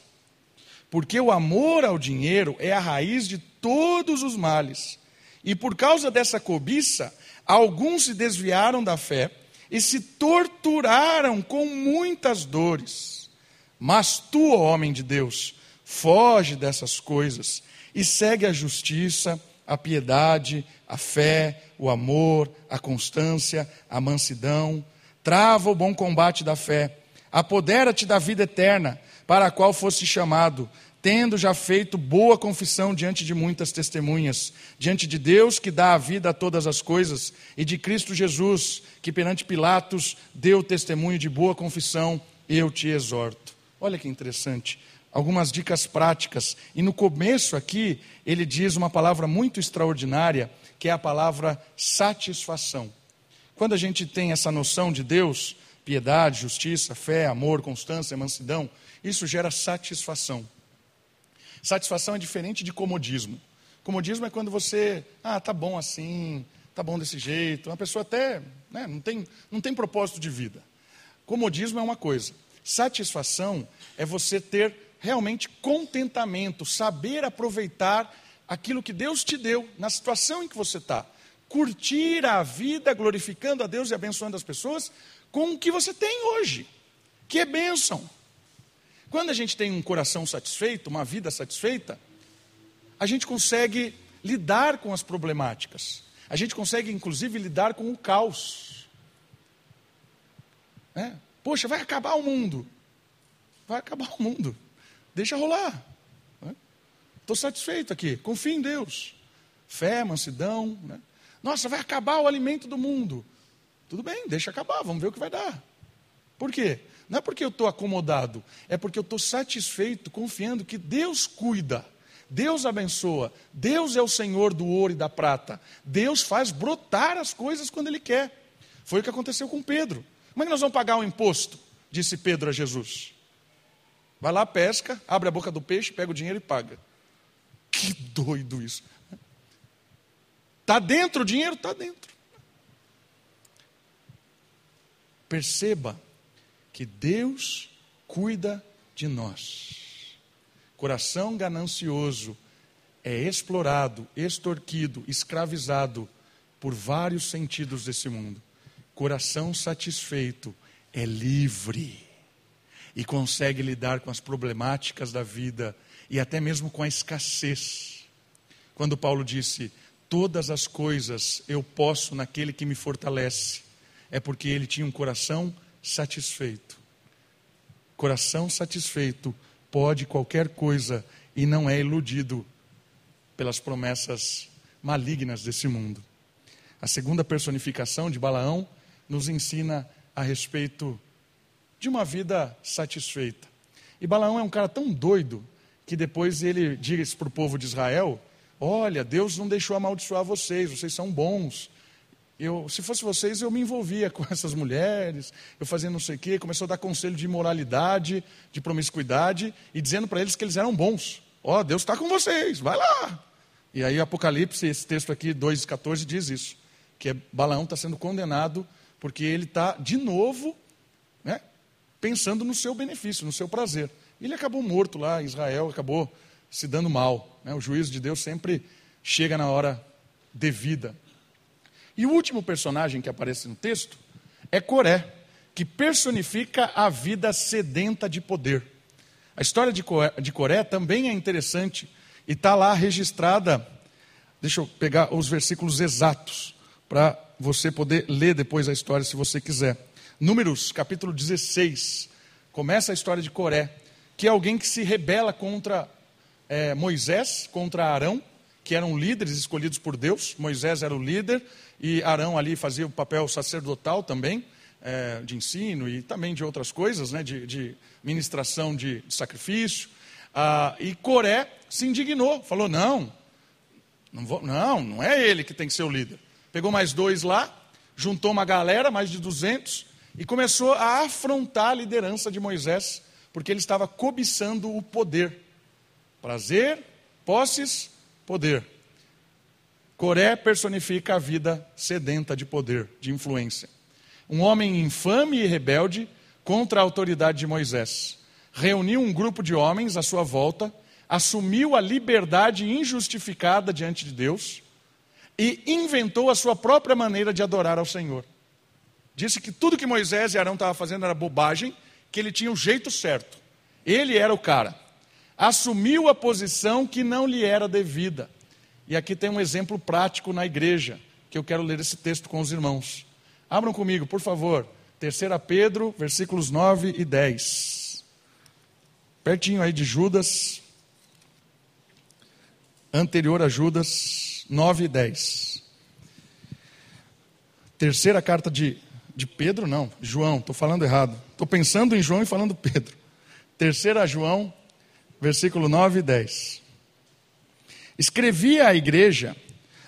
Porque o amor ao dinheiro é a raiz de todos os males e por causa dessa cobiça, alguns se desviaram da fé e se torturaram com muitas dores. Mas tu, ó homem de Deus, foge dessas coisas e segue a justiça, a piedade, a fé, o amor, a constância, a mansidão. Trava o bom combate da fé. Apodera-te da vida eterna, para a qual foste chamado tendo já feito boa confissão diante de muitas testemunhas, diante de Deus que dá a vida a todas as coisas, e de Cristo Jesus, que perante Pilatos deu testemunho de boa confissão, eu te exorto. Olha que interessante. Algumas dicas práticas. E no começo aqui, ele diz uma palavra muito extraordinária, que é a palavra satisfação. Quando a gente tem essa noção de Deus, piedade, justiça, fé, amor, constância, mansidão, isso gera satisfação. Satisfação é diferente de comodismo. Comodismo é quando você, ah, tá bom assim, tá bom desse jeito. Uma pessoa até né, não, tem, não tem propósito de vida. Comodismo é uma coisa. Satisfação é você ter realmente contentamento, saber aproveitar aquilo que Deus te deu na situação em que você está. Curtir a vida glorificando a Deus e abençoando as pessoas com o que você tem hoje, que é bênção. Quando a gente tem um coração satisfeito, uma vida satisfeita, a gente consegue lidar com as problemáticas. A gente consegue, inclusive, lidar com o caos. É. Poxa, vai acabar o mundo. Vai acabar o mundo. Deixa rolar. Estou satisfeito aqui. Confio em Deus. Fé, mansidão. Né? Nossa, vai acabar o alimento do mundo. Tudo bem, deixa acabar, vamos ver o que vai dar. Por quê? Não é porque eu estou acomodado, é porque eu estou satisfeito, confiando que Deus cuida, Deus abençoa, Deus é o Senhor do ouro e da prata, Deus faz brotar as coisas quando Ele quer. Foi o que aconteceu com Pedro. Como é que nós vamos pagar o imposto? Disse Pedro a Jesus. Vai lá, pesca, abre a boca do peixe, pega o dinheiro e paga. Que doido isso. Está dentro o dinheiro? Está dentro. Perceba que Deus cuida de nós. Coração ganancioso é explorado, extorquido, escravizado por vários sentidos desse mundo. Coração satisfeito é livre e consegue lidar com as problemáticas da vida e até mesmo com a escassez. Quando Paulo disse: Todas as coisas eu posso naquele que me fortalece, é porque ele tinha um coração satisfeito. Coração satisfeito pode qualquer coisa e não é iludido pelas promessas malignas desse mundo. A segunda personificação de Balaão nos ensina a respeito de uma vida satisfeita. E Balaão é um cara tão doido que depois ele diz para o povo de Israel: Olha, Deus não deixou amaldiçoar vocês, vocês são bons, eu, se fosse vocês, eu me envolvia com essas mulheres, eu fazia não sei o quê, começou a dar conselho de imoralidade, de promiscuidade, e dizendo para eles que eles eram bons. Ó, oh, Deus está com vocês, vai lá. E aí Apocalipse, esse texto aqui, 2,14, diz isso, que é, Balaão está sendo condenado porque ele está, de novo, né, pensando no seu benefício, no seu prazer. Ele acabou morto lá, Israel acabou se dando mal. Né? O juízo de Deus sempre chega na hora devida. E o último personagem que aparece no texto é Coré, que personifica a vida sedenta de poder. A história de Coré também é interessante e está lá registrada. Deixa eu pegar os versículos exatos para você poder ler depois a história se você quiser. Números, capítulo 16, começa a história de Coré, que é alguém que se rebela contra é, Moisés, contra Arão, que eram líderes escolhidos por Deus. Moisés era o líder e Arão ali fazia o papel sacerdotal também, é, de ensino e também de outras coisas, né, de, de ministração de, de sacrifício. Ah, e Coré se indignou, falou: não, não, vou, não, não é ele que tem que ser o líder. Pegou mais dois lá, juntou uma galera, mais de 200, e começou a afrontar a liderança de Moisés, porque ele estava cobiçando o poder. Prazer, posses, poder. Coré personifica a vida sedenta de poder, de influência. Um homem infame e rebelde contra a autoridade de Moisés. Reuniu um grupo de homens à sua volta, assumiu a liberdade injustificada diante de Deus e inventou a sua própria maneira de adorar ao Senhor. Disse que tudo que Moisés e Arão estavam fazendo era bobagem, que ele tinha o jeito certo. Ele era o cara assumiu a posição que não lhe era devida. E aqui tem um exemplo prático na igreja, que eu quero ler esse texto com os irmãos. Abram comigo, por favor. 3 Pedro, versículos 9 e 10. Pertinho aí de Judas, anterior a Judas, 9 e 10. Terceira carta de, de Pedro, não, João, estou falando errado. Estou pensando em João e falando Pedro. Terceira João, versículo 9 e 10. Escrevia à igreja,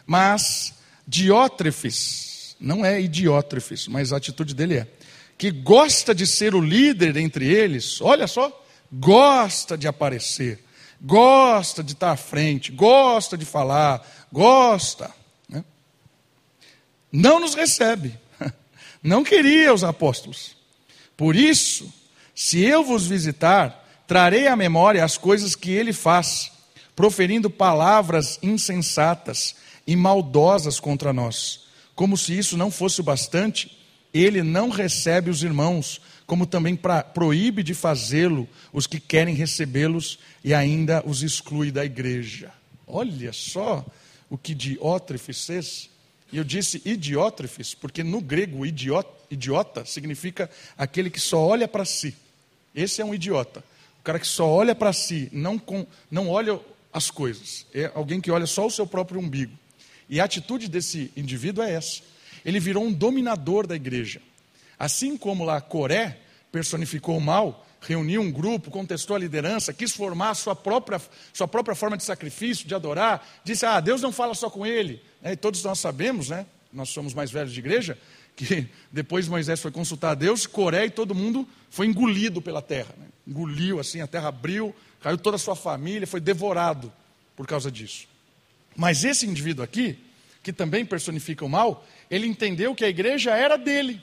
mas Diótrefes, não é Idiótrefes, mas a atitude dele é, que gosta de ser o líder entre eles, olha só, gosta de aparecer, gosta de estar à frente, gosta de falar, gosta. Né? Não nos recebe, não queria os apóstolos. Por isso, se eu vos visitar, Trarei à memória as coisas que ele faz, proferindo palavras insensatas e maldosas contra nós. Como se isso não fosse o bastante, ele não recebe os irmãos, como também pra, proíbe de fazê-lo os que querem recebê-los e ainda os exclui da igreja. Olha só o que Diótrefes fez. E eu disse idiótrefes, porque no grego idiota, idiota significa aquele que só olha para si. Esse é um idiota. O cara que só olha para si, não, com, não olha as coisas. É alguém que olha só o seu próprio umbigo. E a atitude desse indivíduo é essa. Ele virou um dominador da igreja. Assim como lá Coré personificou o mal, reuniu um grupo, contestou a liderança, quis formar sua própria, sua própria forma de sacrifício, de adorar, disse: Ah, Deus não fala só com ele. É, e todos nós sabemos, né? Nós somos mais velhos de igreja, que depois Moisés foi consultar a Deus, Coré e todo mundo foi engolido pela terra. Né? Engoliu assim, a terra abriu, caiu toda a sua família, foi devorado por causa disso. Mas esse indivíduo aqui, que também personifica o mal, ele entendeu que a igreja era dele.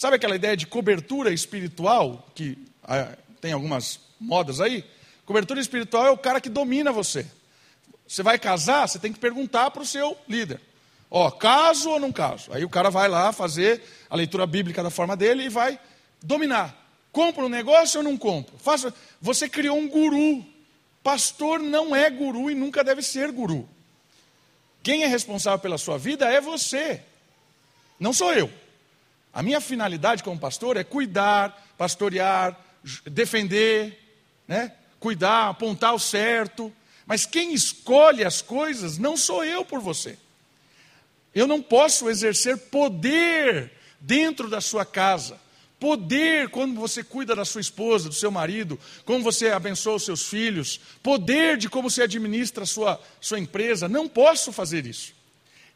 Sabe aquela ideia de cobertura espiritual, que ah, tem algumas modas aí? Cobertura espiritual é o cara que domina você. Você vai casar, você tem que perguntar para o seu líder: Ó, caso ou não caso? Aí o cara vai lá fazer a leitura bíblica da forma dele e vai dominar. Compra um negócio ou não compra? Faça. Você criou um guru. Pastor não é guru e nunca deve ser guru. Quem é responsável pela sua vida é você, não sou eu. A minha finalidade como pastor é cuidar, pastorear, defender, né? cuidar, apontar o certo. Mas quem escolhe as coisas não sou eu por você. Eu não posso exercer poder dentro da sua casa. Poder quando você cuida da sua esposa, do seu marido, como você abençoa os seus filhos, poder de como você administra a sua, sua empresa. Não posso fazer isso.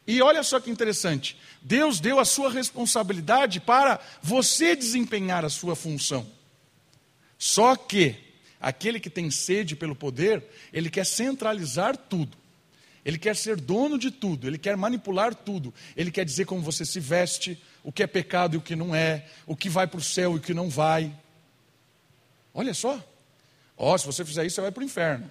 E olha só que interessante: Deus deu a sua responsabilidade para você desempenhar a sua função. Só que aquele que tem sede pelo poder, ele quer centralizar tudo. Ele quer ser dono de tudo, ele quer manipular tudo, ele quer dizer como você se veste, o que é pecado e o que não é, o que vai para o céu e o que não vai. Olha só. Ó, oh, se você fizer isso, você vai para o inferno.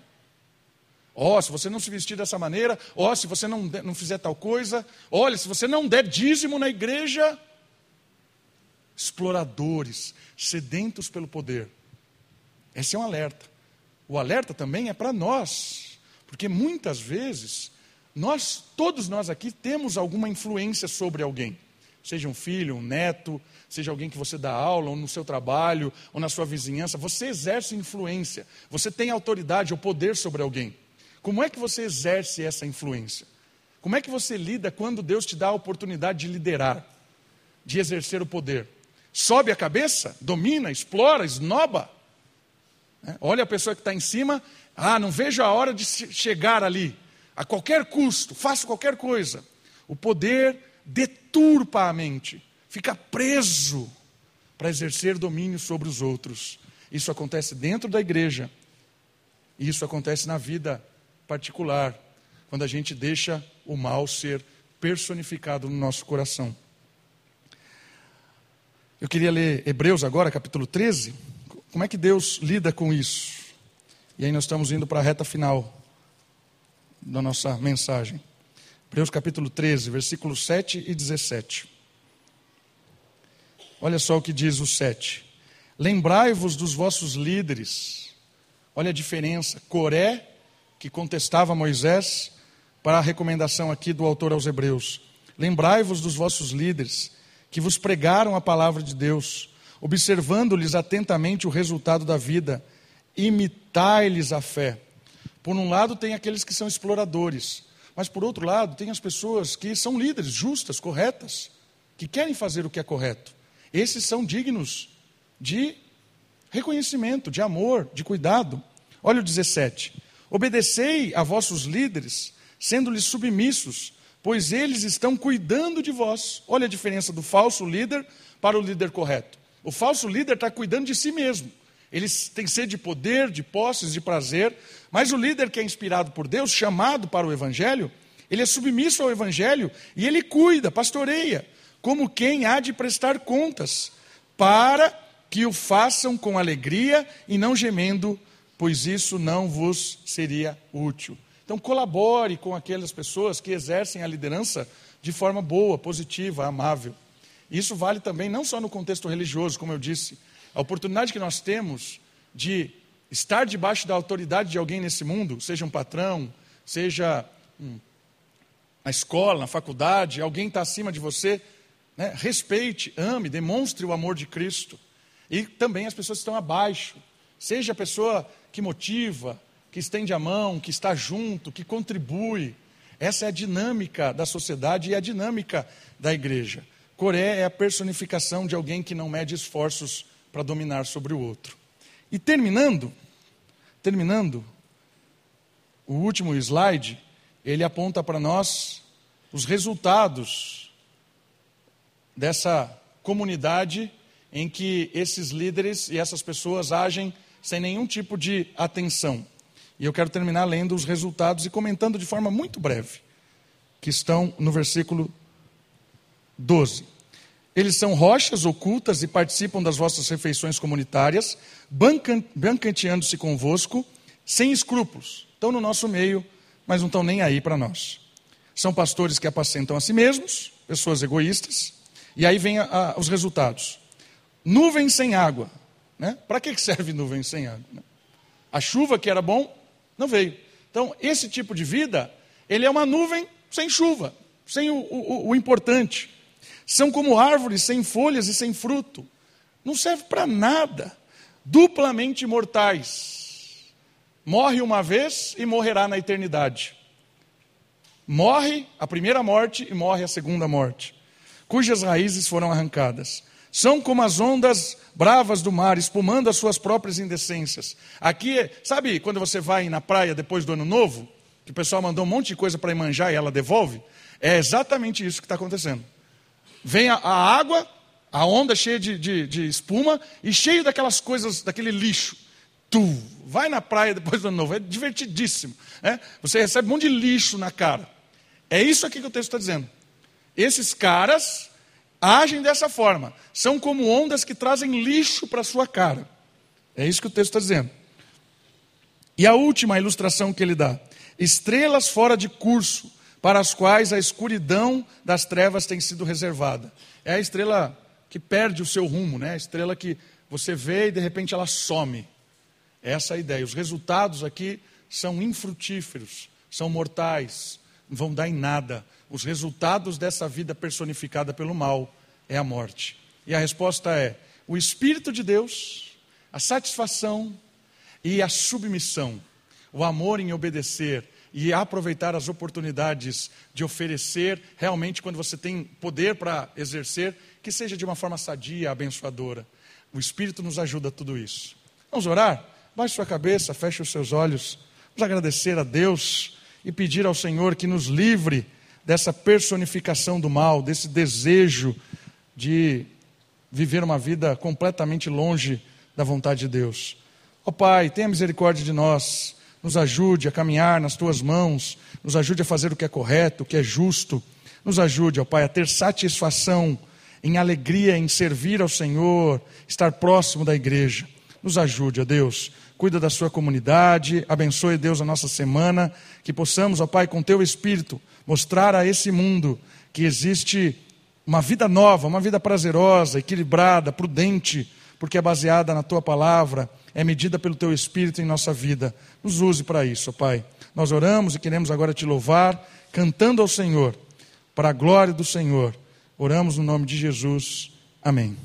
Ó, oh, se você não se vestir dessa maneira, ó, oh, se você não, não fizer tal coisa, olha, se você não der dízimo na igreja, exploradores, sedentos pelo poder. Esse é um alerta. O alerta também é para nós, porque muitas vezes nós, todos nós aqui, temos alguma influência sobre alguém. Seja um filho, um neto, seja alguém que você dá aula, ou no seu trabalho, ou na sua vizinhança, você exerce influência, você tem autoridade ou poder sobre alguém. Como é que você exerce essa influência? Como é que você lida quando Deus te dá a oportunidade de liderar, de exercer o poder? Sobe a cabeça, domina, explora, esnoba. É, olha a pessoa que está em cima, ah, não vejo a hora de chegar ali, a qualquer custo, faço qualquer coisa. O poder deturpa a mente, fica preso para exercer domínio sobre os outros. Isso acontece dentro da igreja, isso acontece na vida particular, quando a gente deixa o mal ser personificado no nosso coração. Eu queria ler Hebreus agora, capítulo 13. Como é que Deus lida com isso? E aí nós estamos indo para a reta final da nossa mensagem. Hebreus capítulo 13, versículos 7 e 17. Olha só o que diz o 7. Lembrai-vos dos vossos líderes. Olha a diferença. Coré que contestava Moisés, para a recomendação aqui do autor aos Hebreus. Lembrai-vos dos vossos líderes, que vos pregaram a palavra de Deus, observando-lhes atentamente o resultado da vida, imitai-lhes a fé. Por um lado, tem aqueles que são exploradores, mas por outro lado, tem as pessoas que são líderes, justas, corretas, que querem fazer o que é correto. Esses são dignos de reconhecimento, de amor, de cuidado. Olha o 17. Obedecei a vossos líderes, sendo-lhes submissos, pois eles estão cuidando de vós. Olha a diferença do falso líder para o líder correto. O falso líder está cuidando de si mesmo. Eles têm sede de poder, de posses, de prazer, mas o líder que é inspirado por Deus, chamado para o Evangelho, ele é submisso ao Evangelho e ele cuida, pastoreia, como quem há de prestar contas, para que o façam com alegria e não gemendo pois isso não vos seria útil. Então, colabore com aquelas pessoas que exercem a liderança de forma boa, positiva, amável. Isso vale também não só no contexto religioso, como eu disse, a oportunidade que nós temos de estar debaixo da autoridade de alguém nesse mundo, seja um patrão, seja um, na escola, na faculdade, alguém está acima de você, né? respeite, ame, demonstre o amor de Cristo. E também as pessoas que estão abaixo. Seja a pessoa que motiva, que estende a mão, que está junto, que contribui. Essa é a dinâmica da sociedade e a dinâmica da igreja. Coré é a personificação de alguém que não mede esforços para dominar sobre o outro. E terminando, terminando, o último slide, ele aponta para nós os resultados dessa comunidade em que esses líderes e essas pessoas agem sem nenhum tipo de atenção. E eu quero terminar lendo os resultados e comentando de forma muito breve, que estão no versículo 12. Eles são rochas ocultas e participam das vossas refeições comunitárias, bancanteando-se convosco, sem escrúpulos. Estão no nosso meio, mas não estão nem aí para nós. São pastores que apacentam a si mesmos, pessoas egoístas, e aí vem a, a, os resultados. Nuvem sem água. Né? Para que serve nuvem sem água? Né? A chuva que era bom, não veio. Então, esse tipo de vida, ele é uma nuvem sem chuva, sem o, o, o importante. São como árvores sem folhas e sem fruto. Não serve para nada. Duplamente mortais. Morre uma vez e morrerá na eternidade. Morre a primeira morte e morre a segunda morte, cujas raízes foram arrancadas. São como as ondas bravas do mar, espumando as suas próprias indecências. Aqui, sabe quando você vai na praia depois do ano novo, que o pessoal mandou um monte de coisa para manjar e ela devolve? É exatamente isso que está acontecendo. Vem a, a água, a onda cheia de, de, de, espuma e cheio daquelas coisas, daquele lixo. Tu vai na praia depois do ano novo, é divertidíssimo. Né? Você recebe um monte de lixo na cara. É isso aqui que o texto está dizendo. Esses caras agem dessa forma. São como ondas que trazem lixo para sua cara. É isso que o texto está dizendo. E a última ilustração que ele dá: estrelas fora de curso para as quais a escuridão das trevas tem sido reservada. É a estrela que perde o seu rumo, né? a estrela que você vê e de repente ela some. Essa é a ideia. Os resultados aqui são infrutíferos, são mortais, não vão dar em nada. Os resultados dessa vida personificada pelo mal é a morte. E a resposta é: o Espírito de Deus, a satisfação e a submissão, o amor em obedecer, e aproveitar as oportunidades de oferecer, realmente, quando você tem poder para exercer, que seja de uma forma sadia, abençoadora. O Espírito nos ajuda a tudo isso. Vamos orar? Baixe sua cabeça, feche os seus olhos. Vamos agradecer a Deus e pedir ao Senhor que nos livre dessa personificação do mal, desse desejo de viver uma vida completamente longe da vontade de Deus. Ó oh, Pai, tenha misericórdia de nós nos ajude a caminhar nas tuas mãos, nos ajude a fazer o que é correto, o que é justo, nos ajude, ó Pai, a ter satisfação em alegria em servir ao Senhor, estar próximo da igreja. Nos ajude, ó Deus, cuida da sua comunidade, abençoe, Deus, a nossa semana, que possamos, ó Pai, com teu Espírito, mostrar a esse mundo que existe uma vida nova, uma vida prazerosa, equilibrada, prudente, porque é baseada na tua palavra é medida pelo teu Espírito em nossa vida. Nos use para isso, Pai. Nós oramos e queremos agora te louvar, cantando ao Senhor, para a glória do Senhor. Oramos no nome de Jesus. Amém.